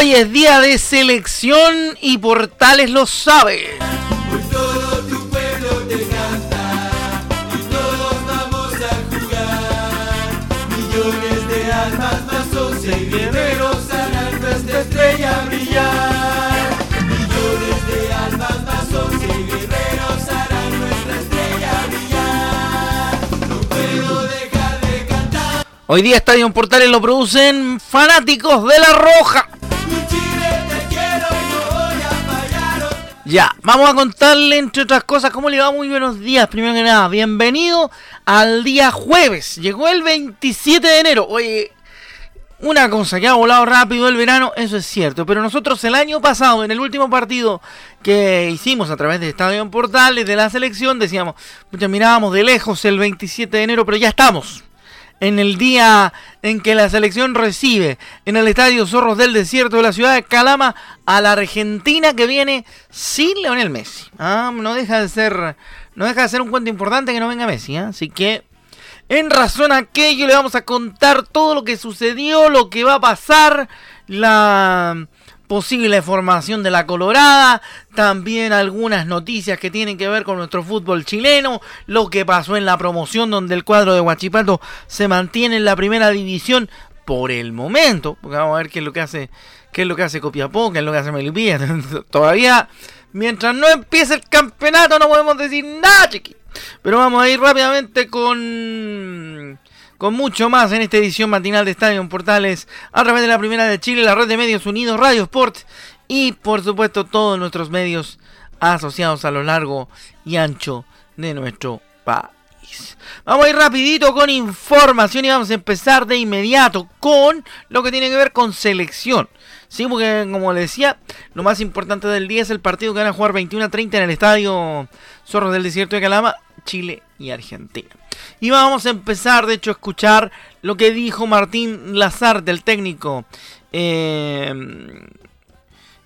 Hoy es día de selección y Portales lo sabe. Hoy día Estadio Portales lo producen fanáticos de La Roja. Ya, vamos a contarle entre otras cosas cómo le va. Muy buenos días, primero que nada. Bienvenido al día jueves. Llegó el 27 de enero. Oye, una cosa que ha volado rápido el verano, eso es cierto. Pero nosotros el año pasado, en el último partido que hicimos a través de Estadio en Portales de la selección, decíamos, mirábamos de lejos el 27 de enero, pero ya estamos en el día en que la selección recibe en el Estadio Zorros del Desierto de la ciudad de Calama a la Argentina que viene sin Leonel Messi. Ah, no deja de ser no deja de ser un cuento importante que no venga Messi, ¿ah? así que en razón a aquello le vamos a contar todo lo que sucedió, lo que va a pasar, la posible formación de la Colorada, también algunas noticias que tienen que ver con nuestro fútbol chileno, lo que pasó en la promoción donde el cuadro de Huachipato se mantiene en la primera división por el momento, porque vamos a ver qué es lo que hace, qué es lo que hace Copiapó, qué es lo que hace Melipilla, todavía mientras no empiece el campeonato no podemos decir nada, chiqui. Pero vamos a ir rápidamente con con mucho más en esta edición matinal de Estadio en Portales a través de la Primera de Chile, la red de medios unidos, Radio Sport y por supuesto todos nuestros medios asociados a lo largo y ancho de nuestro país. Vamos a ir rapidito con información y vamos a empezar de inmediato con lo que tiene que ver con selección. Sí, porque como les decía, lo más importante del día es el partido que van a jugar 21 a 30 en el estadio Zorros del Desierto de Calama, Chile y Argentina. Y vamos a empezar, de hecho, a escuchar lo que dijo Martín Lazarte, el técnico. Eh,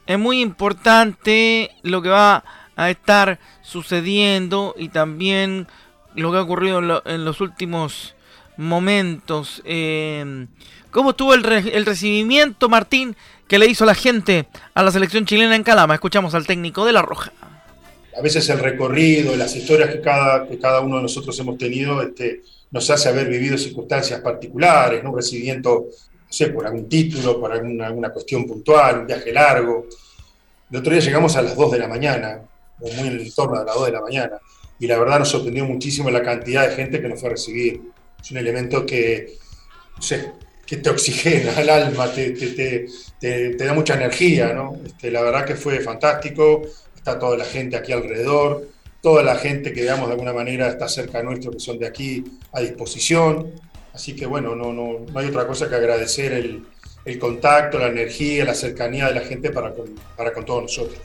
es muy importante lo que va a estar sucediendo y también lo que ha ocurrido en, lo- en los últimos momentos. Eh, ¿Cómo estuvo el, re- el recibimiento, Martín, que le hizo la gente a la selección chilena en Calama? Escuchamos al técnico de La Roja. A veces el recorrido, las historias que cada, que cada uno de nosotros hemos tenido, este, nos hace haber vivido circunstancias particulares, ¿no? un recibimiento, no sé, por algún título, por alguna, alguna cuestión puntual, un viaje largo. El otro día llegamos a las 2 de la mañana, o muy en el torno de las 2 de la mañana, y la verdad nos sorprendió muchísimo la cantidad de gente que nos fue a recibir. Es un elemento que, no sé, que te oxigena el alma, te, te, te, te- da mucha energía, ¿no? Este, la verdad que fue fantástico, está toda la gente aquí alrededor, toda la gente que veamos de alguna manera está cerca nuestro, que son de aquí a disposición. Así que bueno, no, no, no hay otra cosa que agradecer el, el contacto, la energía, la cercanía de la gente para con, para con todos nosotros.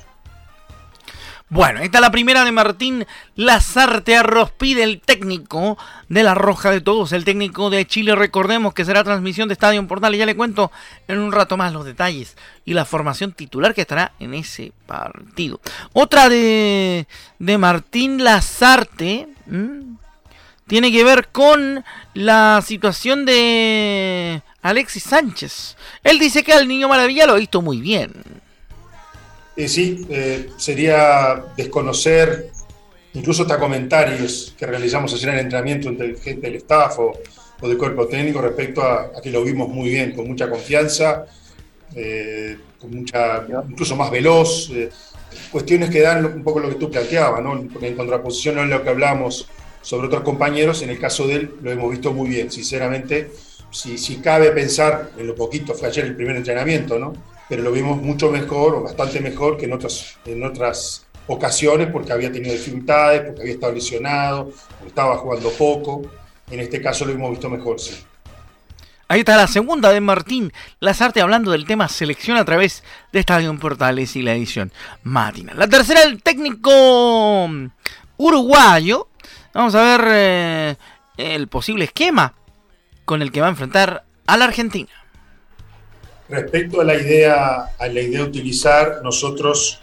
Bueno, esta es la primera de Martín Lazarte Arrospide, el técnico de la Roja de Todos, el técnico de Chile. Recordemos que será transmisión de Estadio Portal y ya le cuento en un rato más los detalles y la formación titular que estará en ese partido. Otra de, Martín Lazarte tiene que ver con la situación de Alexis Sánchez. Él dice que al Niño Maravilla lo ha visto muy bien. Sí, eh, sería desconocer incluso hasta comentarios que realizamos ayer en el entrenamiento entre gente del staff o, o del cuerpo técnico respecto a, a que lo vimos muy bien, con mucha confianza, eh, con mucha, incluso más veloz. eh, cuestiones que dan un poco lo que tú planteabas, ¿no? En contraposición a lo que hablamos sobre otros compañeros, en el caso de él lo hemos visto muy bien, sinceramente. Si, si cabe pensar en lo poquito, fue ayer el primer entrenamiento, ¿no? Pero lo vimos mucho mejor o bastante mejor que en otras, en otras ocasiones porque había tenido dificultades, porque había estado lesionado, porque estaba jugando poco. En este caso lo hemos visto mejor, sí. Ahí está la segunda de Martín Lazarte hablando del tema selección a través de Estadio Portales y la edición matinal. La tercera, el técnico uruguayo. Vamos a ver eh, el posible esquema con el que va a enfrentar a la Argentina. Respecto a la idea, a la idea de utilizar, nosotros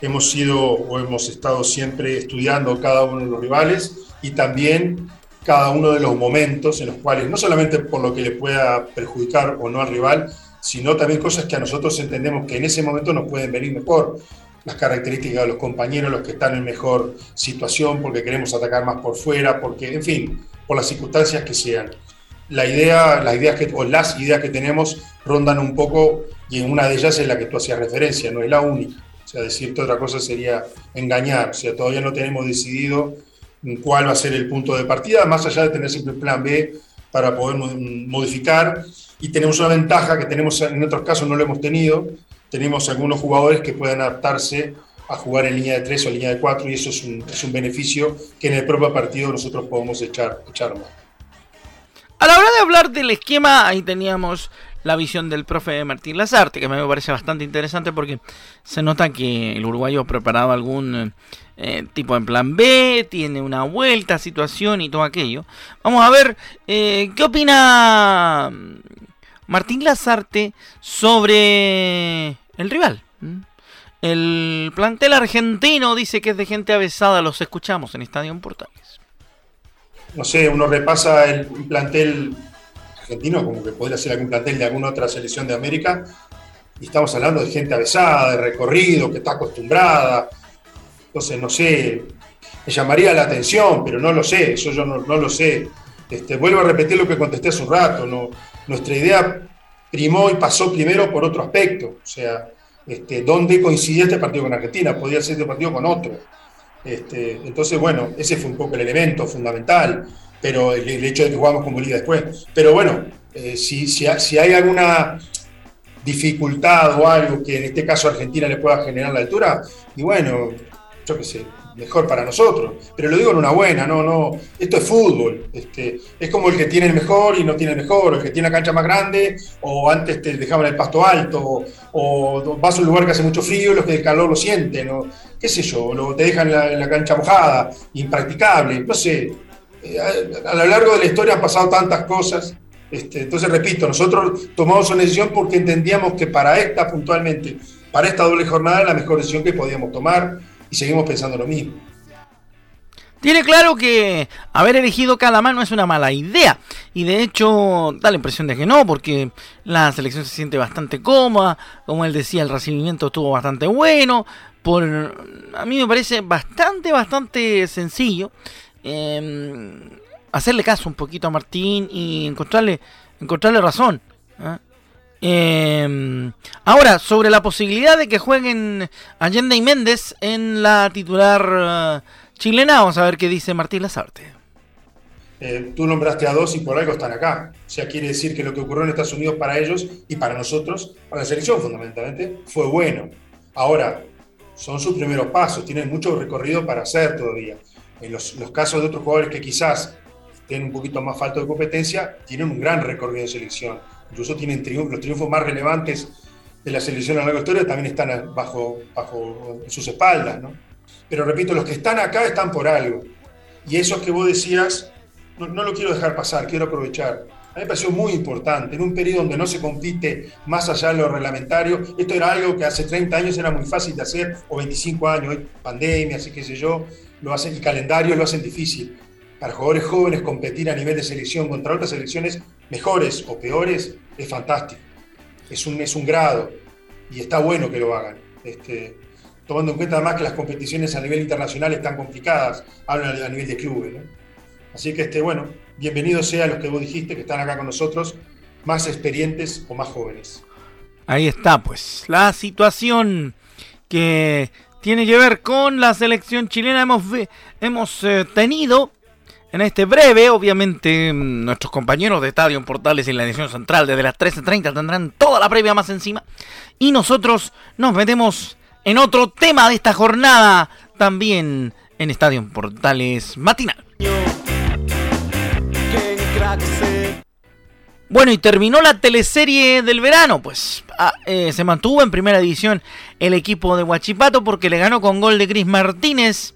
hemos sido o hemos estado siempre estudiando cada uno de los rivales y también cada uno de los momentos en los cuales, no solamente por lo que le pueda perjudicar o no al rival, sino también cosas que a nosotros entendemos que en ese momento nos pueden venir mejor. Las características de los compañeros, los que están en mejor situación, porque queremos atacar más por fuera, porque, en fin, por las circunstancias que sean. La idea, las ideas que, o las ideas que tenemos rondan un poco, y en una de ellas es la que tú hacías referencia, no es la única. O sea, decirte otra cosa sería engañar. O sea, todavía no tenemos decidido cuál va a ser el punto de partida, más allá de tener siempre el plan B para poder modificar. Y tenemos una ventaja que tenemos en otros casos no lo hemos tenido. Tenemos algunos jugadores que pueden adaptarse a jugar en línea de 3 o línea de 4 y eso es un, es un, beneficio que en el propio partido nosotros podemos echar, echar más. A la hora de hablar del esquema, ahí teníamos la visión del profe Martín Lazarte, que me parece bastante interesante porque se nota que el uruguayo ha preparado algún eh, tipo en plan B, tiene una vuelta, situación y todo aquello. Vamos a ver eh, qué opina Martín Lazarte sobre el rival. El plantel argentino dice que es de gente avesada, los escuchamos en Estadio Portales. No sé, uno repasa el plantel argentino como que podría ser algún plantel de alguna otra selección de América, y estamos hablando de gente avesada, de recorrido, que está acostumbrada, entonces, no sé, me llamaría la atención, pero no lo sé, eso yo no, lo sé. Este, vuelvo a repetir lo que contesté hace un rato, nuestra idea primó y pasó primero por otro aspecto, o sea, este, ¿dónde coincidía este partido con Argentina? Podía ser este partido con otro. Este, entonces, bueno, ese fue un poco el elemento fundamental, pero el, hecho de que jugamos con Bolivia después. Pero bueno, eh, si, si, si, hay alguna dificultad o algo que en este caso Argentina le pueda generar la altura, y bueno, yo qué sé, mejor para nosotros. Pero lo digo en una buena, no, no. Esto es fútbol. Este, es como el que tiene el mejor y no tiene el mejor, el que tiene la cancha más grande, o antes te dejaban el pasto alto, o, vas a un lugar que hace mucho frío y los que el calor lo sienten, o qué sé yo, lo, te dejan la, cancha mojada, impracticable, no sé. Eh, a, a, lo largo de la historia han pasado tantas cosas. Este, entonces, repito, nosotros tomamos una decisión porque entendíamos que para esta puntualmente, para esta doble jornada, la mejor decisión que podíamos tomar y seguimos pensando lo mismo. Tiene claro que haber elegido cada mano es una mala idea. Y de hecho, da la impresión de que no, porque la selección se siente bastante cómoda. Como él decía, el recibimiento estuvo bastante bueno. Por, a mí me parece bastante, bastante sencillo eh, hacerle caso un poquito a Martín y encontrarle, encontrarle razón. ¿eh? Eh, ahora, sobre la posibilidad de que jueguen Allende y Méndez en la titular uh, chilena, vamos a ver qué dice Martín Lazarte. Eh, tú nombraste a dos y por algo están acá. O sea, quiere decir que lo que ocurrió en Estados Unidos para ellos y para nosotros, para la selección fundamentalmente, fue bueno. Ahora, son sus primeros pasos, tienen mucho recorrido para hacer todavía. En los, los casos de otros jugadores que quizás tienen un poquito más falta de competencia, tienen un gran recorrido de selección incluso tienen los triunfos más relevantes de la selección a largo de la historia también están bajo, bajo sus espaldas, ¿no? Pero repito, los que están acá están por algo. Y eso que vos decías, no, no, lo quiero dejar pasar, quiero aprovechar. A mí me pareció muy importante, en un periodo donde no se compite más allá de lo reglamentario, esto era algo que hace 30 años era muy fácil de hacer, o 25 años, pandemia, así que sé yo, lo hacen, el calendario lo hacen difícil. Para jugadores jóvenes competir a nivel de selección contra otras selecciones mejores o peores, es fantástico. Es un, es un grado y está bueno que lo hagan. Este, tomando en cuenta además que las competiciones a nivel internacional están complicadas, hablan a nivel de clubes. Así que, este, bueno, bienvenidos sean los que vos dijiste que están acá con nosotros, más experientes o más jóvenes. Ahí está, pues, la situación que tiene que ver con la selección chilena. Hemos, hemos eh, tenido en este breve, obviamente, mm, nuestros compañeros de Estadio Portales y la edición central desde las 13.30 tendrán toda la previa más encima. Y nosotros nos metemos en otro tema de esta jornada también en Estadio Portales Matinal. Bueno, y terminó la teleserie del verano, pues ah, eh, se mantuvo en primera división el equipo de Huachipato porque le ganó con gol de Cris Martínez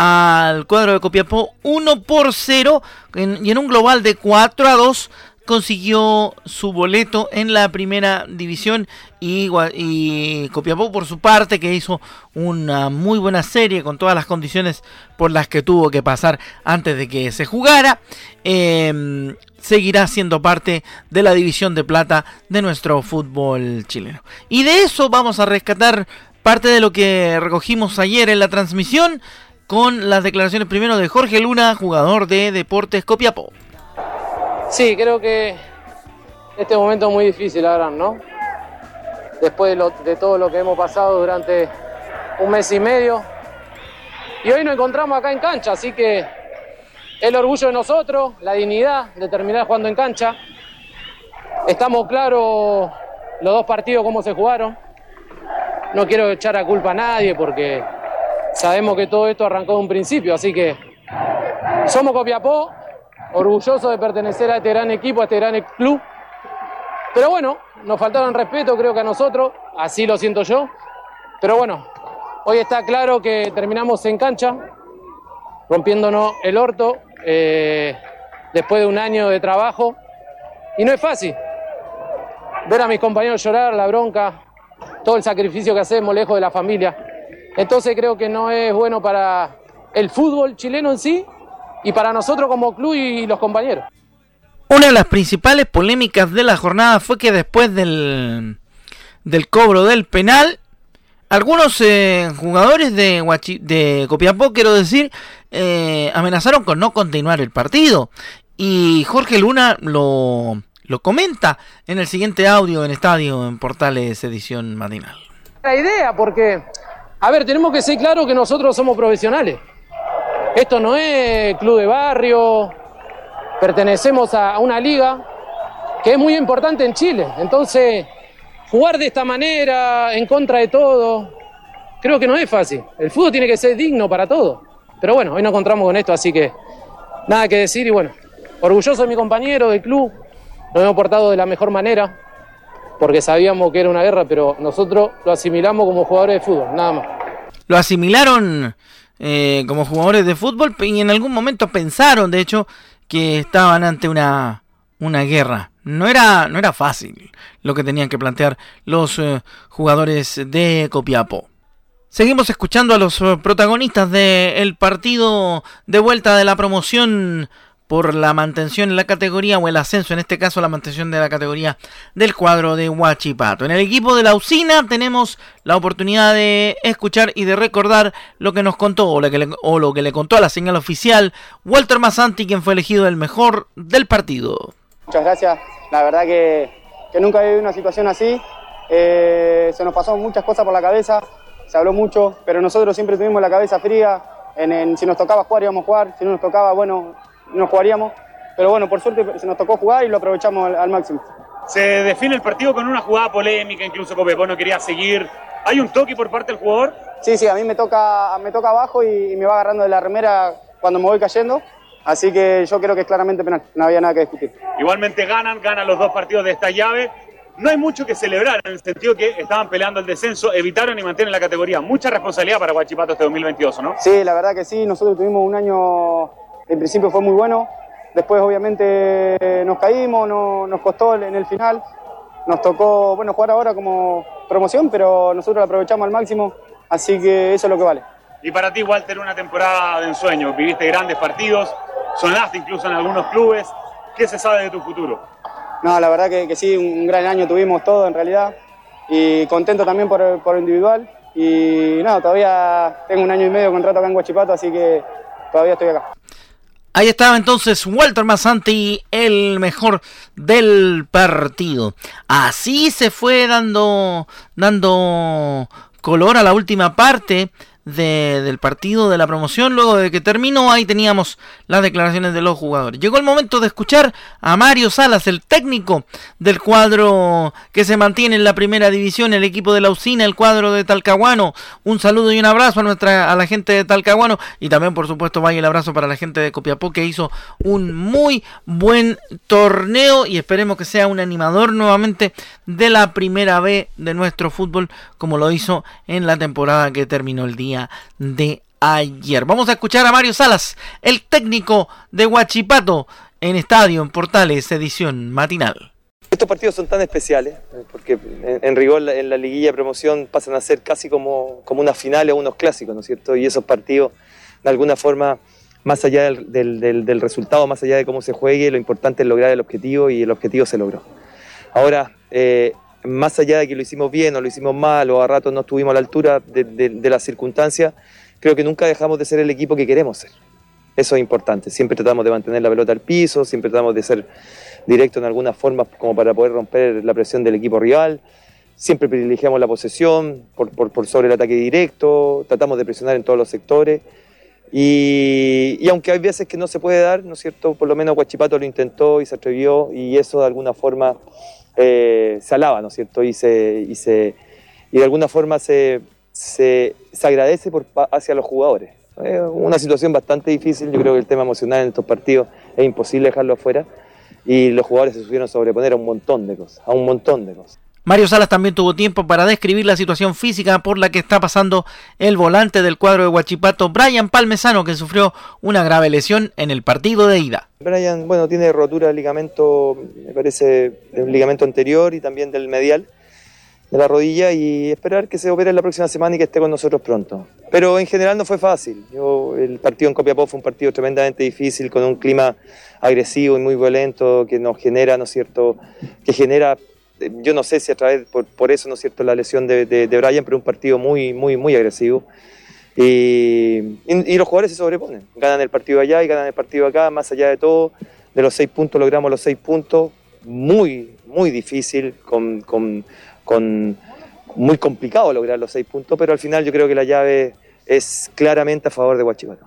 al cuadro de Copiapó 1 por 0 y en un global de 4 a 2 consiguió su boleto en la primera división. Y, y, Copiapó por su parte que hizo una muy buena serie con todas las condiciones por las que tuvo que pasar antes de que se jugara em, seguirá siendo parte de la división de plata de nuestro fútbol chileno. Y de eso vamos a rescatar parte de lo que recogimos ayer en la transmisión con las declaraciones primero de Jorge Luna jugador de Deportes Copiapó Sí, creo que este momento es muy difícil, la verdad, ¿no? Después de, todo lo que hemos pasado durante un mes y medio. Y hoy nos encontramos acá en cancha, así que el orgullo de nosotros, la dignidad de terminar jugando en cancha. Estamos claros los dos partidos cómo se jugaron. No quiero echar a culpa a nadie porque sabemos que todo esto arrancó de un principio, así que somos Copiapó, orgulloso de pertenecer a este gran equipo, a este gran club. Pero bueno, nos faltaron respeto, creo que a nosotros, así lo siento yo. Pero bueno, hoy está claro que terminamos en cancha, rompiéndonos el orto, eh, después de un año de trabajo. Y no es fácil. Ver a mis compañeros llorar, la bronca, todo el sacrificio que hacemos lejos de la familia. Entonces creo que no es bueno para el fútbol chileno en sí y para nosotros como club y los compañeros. Una de las principales polémicas de la jornada fue que después del, del cobro del penal, algunos eh, jugadores de, de Copiapó, quiero decir, eh, amenazaron con no continuar el partido. Y Jorge Luna lo, lo comenta en el siguiente audio en Estadio en Portales Edición Matinal. La idea, porque, a ver, tenemos que ser claros que nosotros somos profesionales. Esto no es club de barrio, pertenecemos a una liga que es muy importante en Chile. Entonces, jugar de esta manera, en contra de todo, creo que no es fácil. El fútbol tiene que ser digno para todos. Pero bueno, hoy nos encontramos con esto, así que nada que decir y bueno, orgulloso de mi compañero, del club, nos hemos portado de la mejor manera, porque sabíamos que era una guerra, pero nosotros lo asimilamos como jugadores de fútbol, nada más. Lo asimilaron eh, como jugadores de fútbol y en algún momento pensaron, de hecho, que estaban ante una, una guerra. No era, no era fácil lo que tenían que plantear los eh, jugadores de Copiapó. Seguimos escuchando a los eh, protagonistas del partido de vuelta de la promoción por la mantención en la categoría o el ascenso, en este caso la mantención de la categoría del cuadro de Huachipato. En el equipo de la usina tenemos la oportunidad de escuchar y de recordar lo que nos contó o lo que le, o lo que le contó a la señal oficial Walter Masanti, quien fue elegido el mejor del partido. Muchas gracias, la verdad que, que nunca he vivido una situación así, eh, se nos pasó muchas cosas por la cabeza, se habló mucho, pero nosotros siempre tuvimos la cabeza fría, si nos tocaba jugar íbamos a jugar, si no nos tocaba, bueno, no jugaríamos. Pero bueno, por suerte se nos tocó jugar y lo aprovechamos al, máximo. Se define el partido con una jugada polémica, incluso Copepo no quería seguir. ¿Hay un toque por parte del jugador? Sí, sí, a mí me toca, me toca abajo y, me va agarrando de la remera cuando me voy cayendo. Así que yo creo que es claramente penal, no había nada que discutir. Igualmente ganan, ganan los dos partidos de esta llave. No hay mucho que celebrar en el sentido que estaban peleando el descenso, evitaron y mantienen la categoría. Mucha responsabilidad para Guachipato este 2022, ¿no? Sí, la verdad que sí. Nosotros tuvimos un año en principio fue muy bueno, después obviamente nos caímos, no, nos costó en el final, nos tocó bueno jugar ahora como promoción, pero nosotros lo aprovechamos al máximo, así que eso es lo que vale. Y para ti, Walter, una temporada de ensueño, viviste grandes partidos, sonaste incluso en algunos clubes, ¿qué se sabe de tu futuro? No, la verdad que, sí, un gran año tuvimos todo en realidad. Y contento también por, por individual. Y nada, todavía tengo un año y medio de contrato acá en Guachipato, así que todavía estoy acá. Ahí estaba entonces Walter Massanti, el mejor del partido. Así se fue dando, dando color a la última parte del partido de la promoción. Luego de que terminó, ahí teníamos las declaraciones de los jugadores. Llegó el momento de escuchar a Mario Salas, el técnico del cuadro que se mantiene en la primera división, el equipo de la usina, el cuadro de Talcahuano. Un saludo y un abrazo a nuestra a la gente de Talcahuano y también por supuesto vaya el abrazo para la gente de Copiapó que hizo un muy buen torneo y esperemos que sea un animador nuevamente de la primera B de nuestro fútbol como lo hizo en la temporada que terminó el día de ayer. Vamos a escuchar a Mario Salas, el técnico de Huachipato en Estadio en Portales, edición matinal. Estos partidos son tan especiales, eh, porque en, rigor en la liguilla de promoción pasan a ser casi como, como unas finales o unos clásicos, ¿no es cierto? Y esos partidos, de alguna forma, más allá del, del, resultado, más allá de cómo se juegue, lo importante es lograr el objetivo y el objetivo se logró. Ahora, eh, más allá de que lo hicimos bien o lo hicimos mal o a ratos no estuvimos a la altura de, de las circunstancias, creo que nunca dejamos de ser el equipo que queremos ser. Eso es importante. Siempre tratamos de mantener la pelota al piso, siempre tratamos de ser directo en alguna forma como para poder romper la presión del equipo rival. Siempre privilegiamos la posesión por, por, sobre el ataque directo, tratamos de presionar en todos los sectores. Y, y, aunque hay veces que no se puede dar, ¿no es cierto? Por lo menos Guachipato lo intentó y se atrevió y eso de alguna forma eh, se alaba, ¿no es cierto? Y, se, y, se, y de alguna forma se, se, se agradece por, hacia los jugadores. Es una situación bastante difícil, yo creo que el tema emocional en estos partidos es imposible dejarlo afuera y los jugadores se supieron sobreponer a un montón de cosas, a un montón de cosas. Mario Salas también tuvo tiempo para describir la situación física por la que está pasando el volante del cuadro de Huachipato, Brian Palmesano, que sufrió una grave lesión en el partido de ida. Brian, bueno, tiene rotura de ligamento, me parece, del ligamento anterior y también del medial de la rodilla y esperar que se opere la próxima semana y que esté con nosotros pronto. Pero en general no fue fácil. Yo, el partido en Copiapó fue un partido tremendamente difícil, con un clima agresivo y muy violento que nos genera, ¿no es cierto?, que genera, yo no sé si a través, por, por eso, ¿no es cierto?, la lesión de, de, de, Brian, pero un partido muy, muy, muy agresivo. Y, y, los jugadores se sobreponen, ganan el partido allá y ganan el partido acá, más allá de todo, de los seis puntos logramos los seis puntos, muy, muy difícil, con, con con muy complicado lograr los seis puntos, pero al final yo creo que la llave es claramente a favor de Huachipato.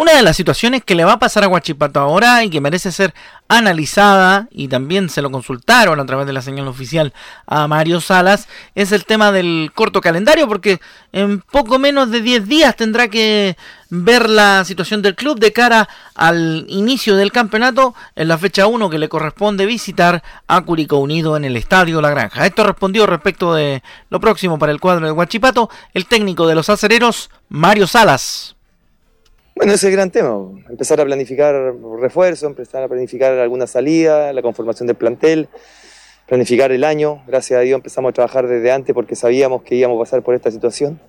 Una de las situaciones que le va a pasar a Huachipato ahora y que merece ser analizada, y también se lo consultaron a través de la señal oficial a Mario Salas, es el tema del corto calendario, porque en poco menos de 10 días tendrá que ver la situación del club de cara al inicio del campeonato en la fecha 1 que le corresponde visitar a Curicó Unido en el Estadio La Granja. Esto respondió respecto de lo próximo para el cuadro de Huachipato el técnico de los acereros, Mario Salas. Bueno, ese es el gran tema, empezar a planificar refuerzos, empezar a planificar alguna salida, la conformación del plantel, planificar el año. Gracias a Dios empezamos a trabajar desde antes porque sabíamos que íbamos a pasar por esta situación.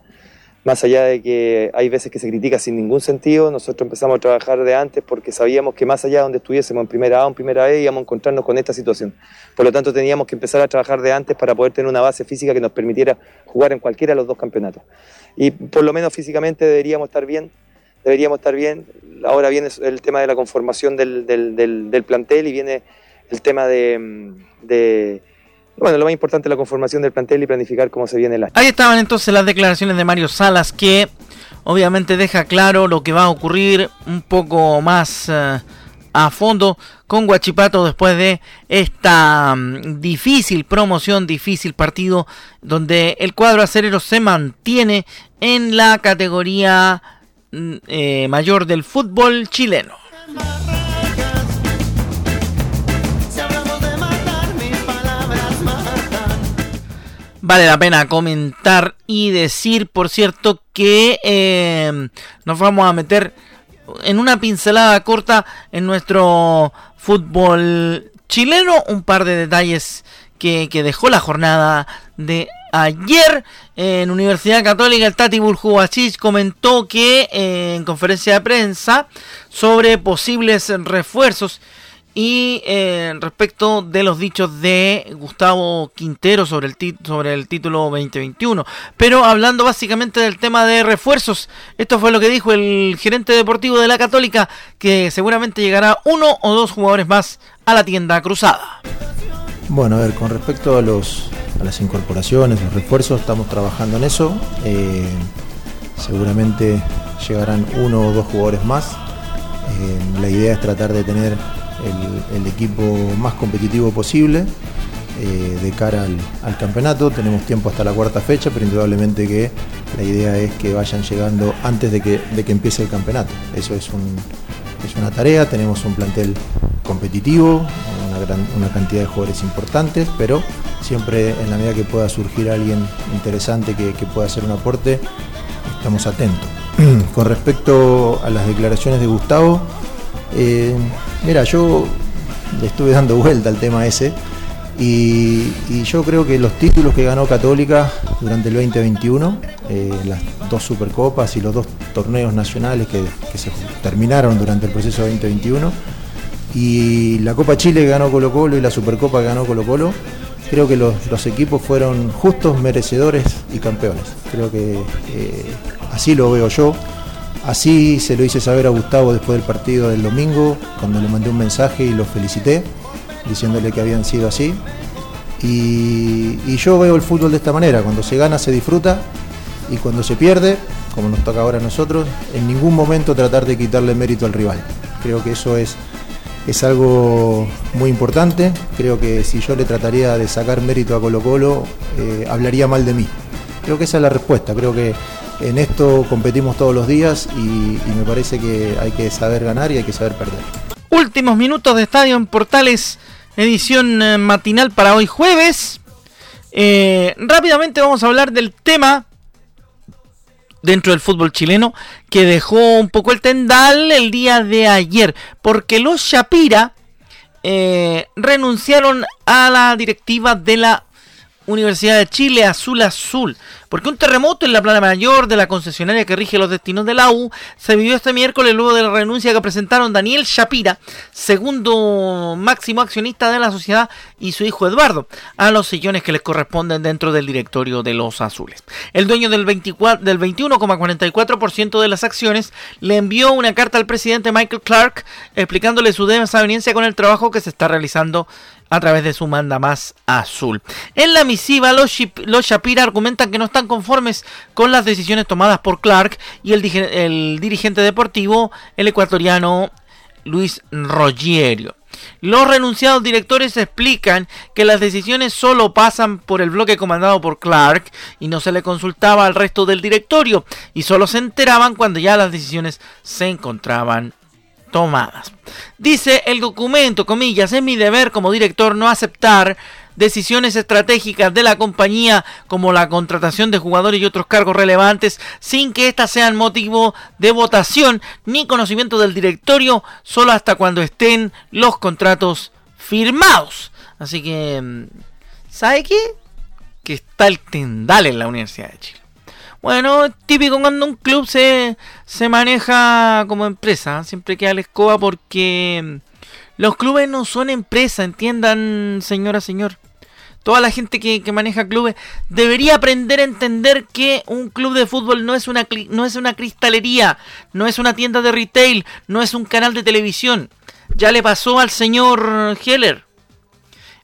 Más allá de que hay veces que se critica sin ningún sentido, nosotros empezamos a trabajar de antes porque sabíamos que más allá de donde estuviésemos en primera A o en primera B íbamos a encontrarnos con esta situación. Por lo tanto teníamos que empezar a trabajar de antes para poder tener una base física que nos permitiera jugar en cualquiera de los dos campeonatos. Y por lo menos físicamente deberíamos estar bien deberíamos estar bien. Ahora viene el tema de la conformación del, del, del, plantel y viene el tema de, de, bueno, lo más importante la conformación del plantel y planificar cómo se viene el año. Ahí estaban entonces las declaraciones de Mario Salas que obviamente deja claro lo que va a ocurrir un poco más uh, a fondo con Guachipato después de esta um, difícil promoción, difícil partido donde el cuadro acerero se mantiene en la categoría Mm, eh, mayor del fútbol chileno. Vale la pena comentar y decir, por cierto, que eh, nos vamos a meter en una pincelada corta en nuestro fútbol chileno. Un par de detalles que dejó la jornada de Ayer en Universidad Católica el Tati Burjuachich comentó que eh, en conferencia de prensa sobre posibles refuerzos y eh, respecto de los dichos de Gustavo Quintero sobre el, sobre el título 2021. Pero hablando básicamente del tema de refuerzos, esto fue lo que dijo el gerente deportivo de la Católica, que seguramente llegará uno o dos jugadores más a la tienda cruzada. Bueno, a ver, con respecto a los a las incorporaciones, los refuerzos, estamos trabajando en eso. Eh, seguramente llegarán uno o dos jugadores más. Eh, la idea es tratar de tener el, el equipo más competitivo posible eh, de cara al, al, campeonato. Tenemos tiempo hasta la cuarta fecha, pero indudablemente que la idea es que vayan llegando antes de que, de que empiece el campeonato. Eso es, un, es una tarea, tenemos un plantel competitivo, una, cantidad de jugadores importantes, pero siempre en la medida que pueda surgir alguien interesante que, pueda hacer un aporte, estamos atentos. Con respecto a las declaraciones de Gustavo, eh, mira, yo le estuve dando vuelta al tema ese y, y, yo creo que los títulos que ganó Católica durante el 2021, eh, las dos Supercopas y los dos torneos nacionales que, que, se terminaron durante el proceso 2021, y la Copa Chile que ganó Colo Colo y la Supercopa que ganó Colo Colo, creo que los, equipos fueron justos, merecedores y campeones. Creo que eh, así lo veo yo. Así se lo hice saber a Gustavo después del partido del domingo, cuando le mandé un mensaje y lo felicité diciéndole que habían sido así. Y, yo veo el fútbol de esta manera, cuando se gana se disfruta y cuando se pierde, como nos toca ahora a nosotros, en ningún momento tratar de quitarle mérito al rival. Creo que eso es, es algo muy importante, creo que si yo le trataría de sacar mérito a Colo Colo, eh, hablaría mal de mí. Creo que esa es la respuesta, creo que en esto competimos todos los días y, me parece que hay que saber ganar y hay que saber perder. Últimos minutos de estadio en Portales edición eh, matinal para hoy jueves. Eh, rápidamente vamos a hablar del tema dentro del fútbol chileno que dejó un poco el tendal el día de ayer, porque los Shapira eh, renunciaron a la directiva de la Universidad de Chile Azul Azul. Porque un terremoto en la plana mayor de la concesionaria que rige los destinos de la U se vivió este miércoles luego de la renuncia que presentaron Daniel Shapira, segundo máximo accionista de la sociedad, y su hijo Eduardo, a los sillones que les corresponden dentro del directorio de los azules. El dueño del, 24, del 21,44% de las acciones le envió una carta al presidente Michael Clark explicándole su desaveniencia con el trabajo que se está realizando a través de su manda más azul. En la misiva, los, los Shapira argumentan que no están conformes con las decisiones tomadas por Clark y el, el dirigente deportivo, el ecuatoriano Luis Rogerio. Los renunciados directores explican que las decisiones solo pasan por el bloque comandado por Clark y no se le consultaba al resto del directorio y solo se enteraban cuando ya las decisiones se encontraban tomadas. Dice el documento, comillas, es mi deber como director no aceptar decisiones estratégicas de la compañía como la contratación de jugadores y otros cargos relevantes sin que éstas sean motivo de votación ni conocimiento del directorio solo hasta cuando estén los contratos firmados. Así que, ¿sabe qué? Que está el tendal en la Universidad de Chile. Bueno, típico cuando un club se, se maneja como empresa, siempre queda la escoba porque los clubes no son empresa, entiendan señora, señor. Toda la gente que, que, maneja clubes debería aprender a entender que un club de fútbol no es, una, no es una cristalería, no es una tienda de retail, no es un canal de televisión. Ya le pasó al señor Heller.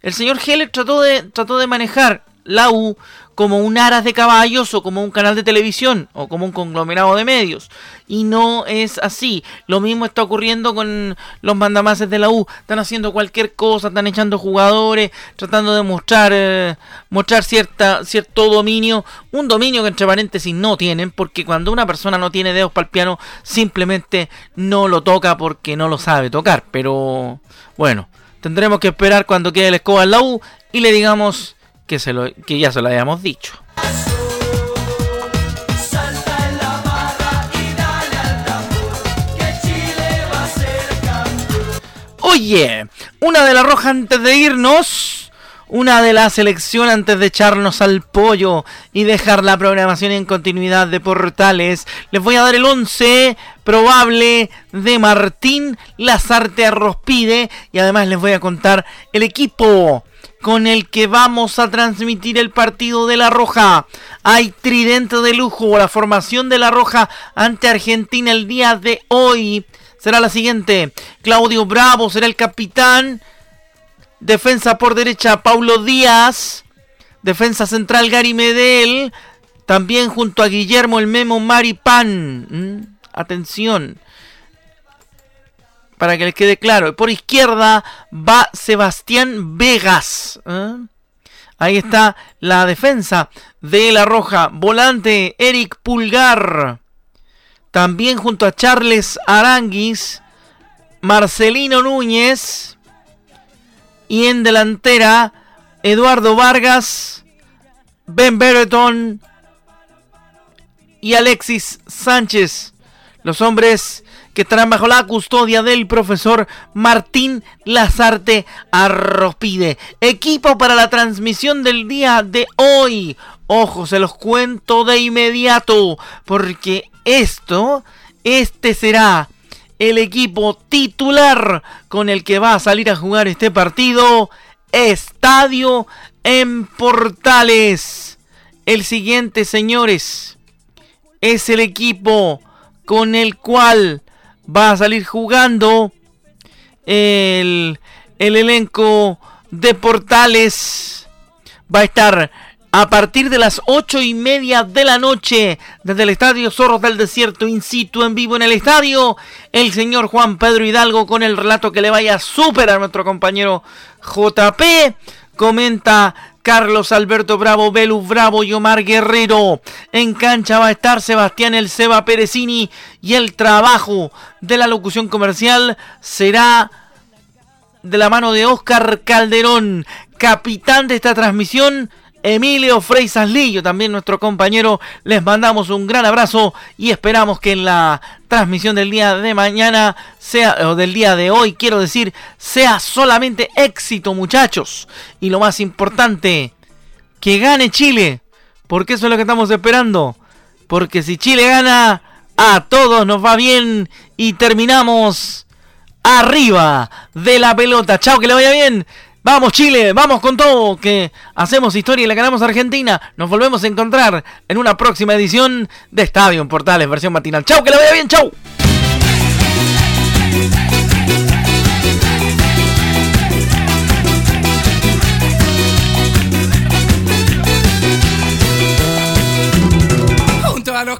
El señor Heller trató de, trató de manejar la U como un aras de caballos o como un canal de televisión o como un conglomerado de medios. Y no es así. Lo mismo está ocurriendo con los mandamases de la U. Están haciendo cualquier cosa, están echando jugadores, tratando de mostrar, eh, mostrar cierta, cierto dominio. Un dominio que entre paréntesis no tienen, porque cuando una persona no tiene dedos para el piano, simplemente no lo toca porque no lo sabe tocar. Pero bueno, tendremos que esperar cuando quede la escoba en la U y le digamos que, se lo, que ya se lo habíamos dicho. Oye, una de la roja antes de irnos, una de la selección antes de echarnos al pollo y dejar la programación en continuidad de portales. Les voy a dar el 11 probable de Martín Lazarte Arrospide y además les voy a contar el equipo con el que vamos a transmitir el partido de La Roja. Hay tridente de lujo. La formación de La Roja ante Argentina el día de hoy será la siguiente. Claudio Bravo será el capitán. Defensa por derecha Paulo Díaz. Defensa central Gary Medel. También junto a Guillermo el Memo Maripán. ¿Mm? Atención. Para que les quede claro. Por izquierda va Sebastián Vegas. ¿eh? Ahí está la defensa de la Roja. Volante Eric Pulgar. También junto a Charles Aranguis. Marcelino Núñez. Y en delantera Eduardo Vargas. Ben Bereton. Y Alexis Sánchez. Los hombres que estarán bajo la custodia del profesor Martín Lazarte Arropide. Equipo para la transmisión del día de hoy. Ojo, se los cuento de inmediato, porque esto, este será el equipo titular con el que va a salir a jugar este partido. Estadio en Portales. El siguiente, señores, es el equipo con el cual va a salir jugando el, el elenco de Portales. Va a estar a partir de las ocho y media de la noche desde el Estadio Zorros del Desierto in situ en vivo en el estadio. El señor Juan Pedro Hidalgo con el relato que le vaya súper a nuestro compañero JP. Comenta Carlos Alberto Bravo, Belus Bravo y Omar Guerrero. En cancha va a estar Sebastián El Seba Perezini y el trabajo de la locución comercial será de la mano de Oscar Calderón, capitán de esta transmisión. Emilio Freisas Lillo, también nuestro compañero, les mandamos un gran abrazo y esperamos que en la transmisión del día de mañana, sea, o del día de hoy, quiero decir, sea solamente éxito, muchachos. Y lo más importante, que gane Chile, porque eso es lo que estamos esperando. Porque si Chile gana, a todos nos va bien y terminamos arriba de la pelota. Chao, que le vaya bien. Vamos Chile, vamos con todo, que hacemos historia y le ganamos a Argentina. Nos volvemos a encontrar en una próxima edición de Estadio en Portales, versión matinal. Chau, que le vaya bien, chau. Junto a los